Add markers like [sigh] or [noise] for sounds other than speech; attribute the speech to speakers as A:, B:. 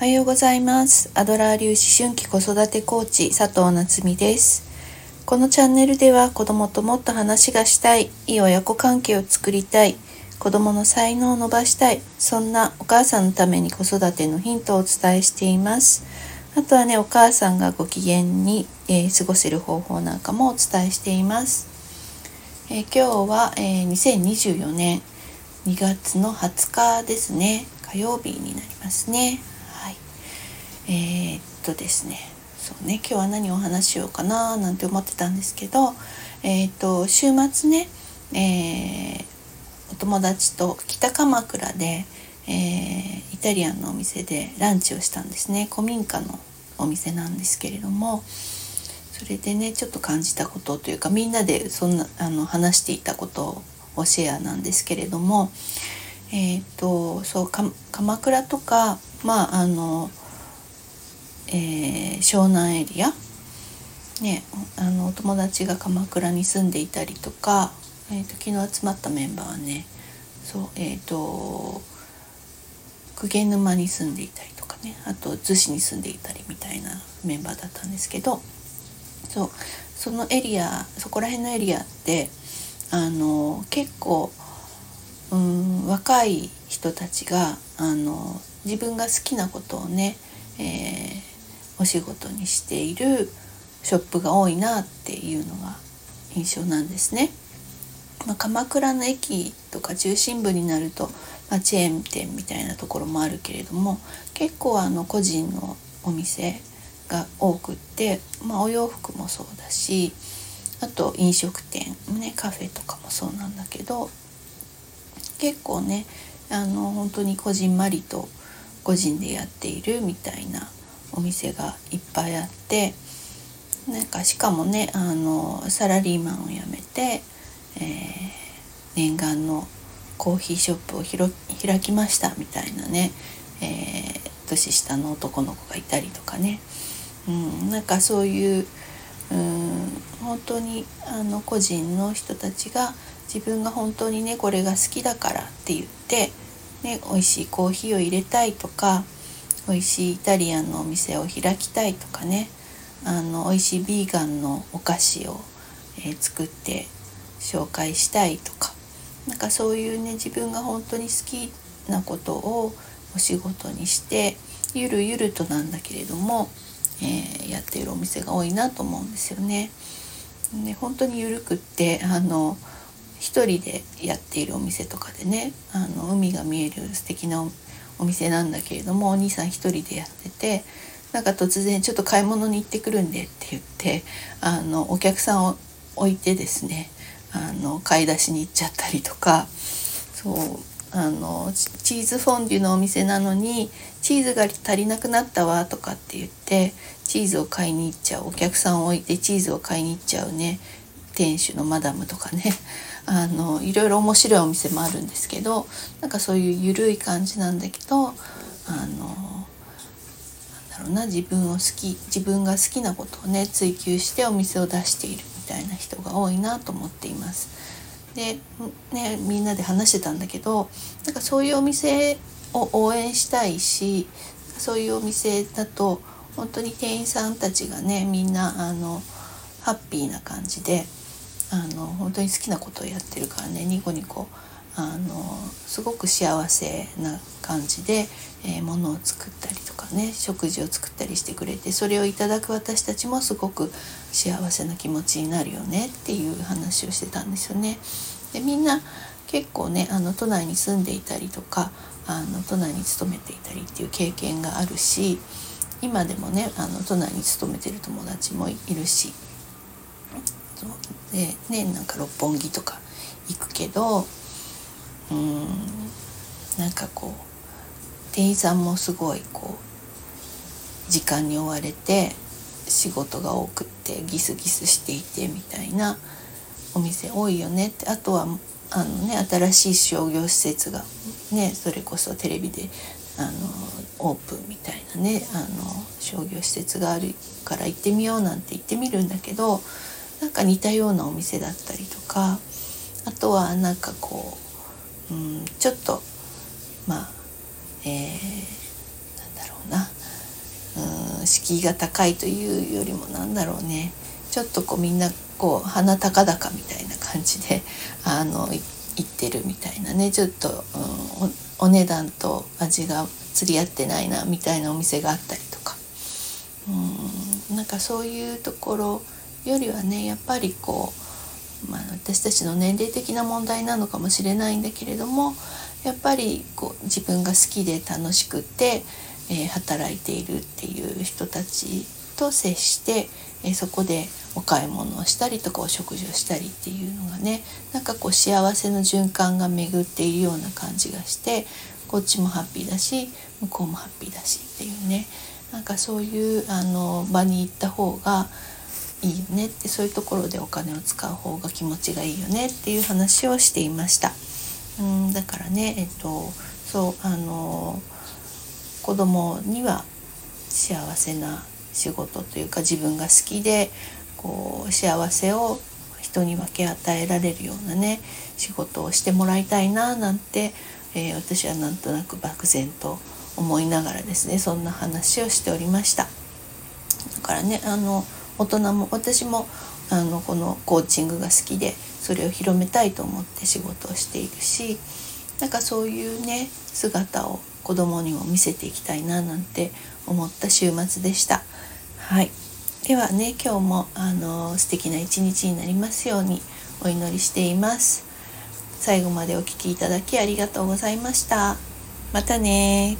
A: おはようございます。アドラー流思春期子育てコーチ佐藤夏実です。このチャンネルでは子供ともっと話がしたいいい親子関係を作りたい子供の才能を伸ばしたいそんなお母さんのために子育てのヒントをお伝えしています。あとはねお母さんがご機嫌に、えー、過ごせる方法なんかもお伝えしています、えー、今日は、えー、2024年2月の20日ですね。火曜日になりますね。えー、っとですね。そうね。今日は何をお話しようかななんて思ってたんですけどえー、っと週末ね、えお友達と北鎌倉で、え、イタリアンのお店でランチをしたんですね。古民家のお店なんですけれども。それでねちょっと感じたことというかみんなでそんなあの話していたことをシェアなんですけれども。えっ、ー、とそう鎌倉とかまああの、えー、湘南エリア。ねあのお友達が鎌倉に住んでいたりとか、えーと、昨日集まったメンバーはね。そうえっ、ー、と鵠沼に住んでいたりとかね。あと逗子に住んでいたりみたいなメンバーだったんですけど。そうそのエリアそこら辺のエリアってあの結構うん若い人たちがあの自分が好きなことをね、えー、お仕事にしているショップが多いなっていうのが印象なんですね。まあ、鎌倉の駅とか中心部になると、まあ、チェーン店みたいなところもあるけれども結構あの個人のお店が多くって、まあ、お洋服もそうだしあと飲食店ねカフェとかもそうなんだけど結構ねあの本当にこじんまりと個人でやっているみたいなお店がいっぱいあってなんかしかもねあのサラリーマンを辞めて、えー、念願のコーヒーショップを開きましたみたいなね、えー、年下の男の子がいたりとかね、うん、なんかそういううん本当にあの個人の人たちが自分が本当にねこれが好きだからって言って、ね、美味しいコーヒーを入れたいとか美味しいイタリアンのお店を開きたいとかねあの美味しいビーガンのお菓子を、えー、作って紹介したいとかなんかそういうね自分が本当に好きなことをお仕事にしてゆるゆるとなんだけれどもえー、やっているお店が多いなと思うんですよね。ね本当に緩くってあの一人でやっているお店とかでねあの海が見える素敵なお店なんだけれどもお兄さん一人でやっててなんか突然ちょっと買い物に行ってくるんでって言ってあのお客さんを置いてですねあの買い出しに行っちゃったりとかそうあのチーズフォンデュのお店なのにチーズが足りなくなったわとかって言ってチーズを買いに行っちゃうお客さんを置いてチーズを買いに行っちゃうね店主のマダムとかね [laughs] あのいろいろ面白いお店もあるんですけどなんかそういう緩い感じなんだけどあのなんだろうな自分を好き自分が好きなことをね追求してお店を出しているみたいな人が多いなと思っています。で、ね、みんなで話してたんだけどなんかそういうお店を応援したいしそういうお店だと本当に店員さんたちがねみんなあのハッピーな感じであの本当に好きなことをやってるからねニコニコあのすごく幸せな感じで、えー、物を作ったりとかね食事を作ったりしてくれてそれをいただく私たちもすごく幸せな気持ちになるよねっていう話をしてたんですよね。でみんな結構ねあの都内に住んでいたりとかあの都内に勤めていたりっていう経験があるし今でもねあの都内に勤めてる友達もいるしそうでねなんか六本木とか行くけどうんなんかこう店員さんもすごいこう時間に追われて仕事が多くってギスギスしていてみたいなお店多いよねって。あとはあのね新しい商業施設がねそれこそテレビであのオープンみたいなねあの商業施設があるから行ってみようなんて言ってみるんだけどなんか似たようなお店だったりとかあとはなんかこう、うん、ちょっとまあ、えー、なんだろうな。うん敷居が高いというよりもなんだろうね。ちょっとこうみんなこう鼻高々みたいな感じで [laughs] あの言ってるみたいなね。ちょっと、うん、お値段と味が釣り合ってないなみたいなお店があったりとか。うんなんかそういうところよりはねやっぱりこう、まあ、私たちの年齢的な問題なのかもしれないんだけれどもやっぱりこう自分が好きで楽しくて、えー、働いているっていう人たちと接して、えー、そこでお買い物をしたりとかお食事をしたりっていうのがねなんかこう幸せの循環が巡っているような感じがしてこっちもハッピーだし向こうもハッピーだしっていうねなんかそういうあの場に行った方がいいよねってそういうところでお金を使う方が気持ちがいいよねっていう話をしていました。うんだからねえっとそうあの子供には幸せな仕事というか自分が好きでこう幸せを人に分け与えられるようなね仕事をしてもらいたいななんて、えー、私はなんとなく漠然と思いながらですねそんな話をしておりました。だからねあの大人も私もあのこのコーチングが好きでそれを広めたいと思って仕事をしているしなんかそういうね姿を子供にも見せていきたいななんて思った週末でした。はい。ではね今日もあの素敵な一日になりますようにお祈りしています。最後までお聴きいただきありがとうございました。またね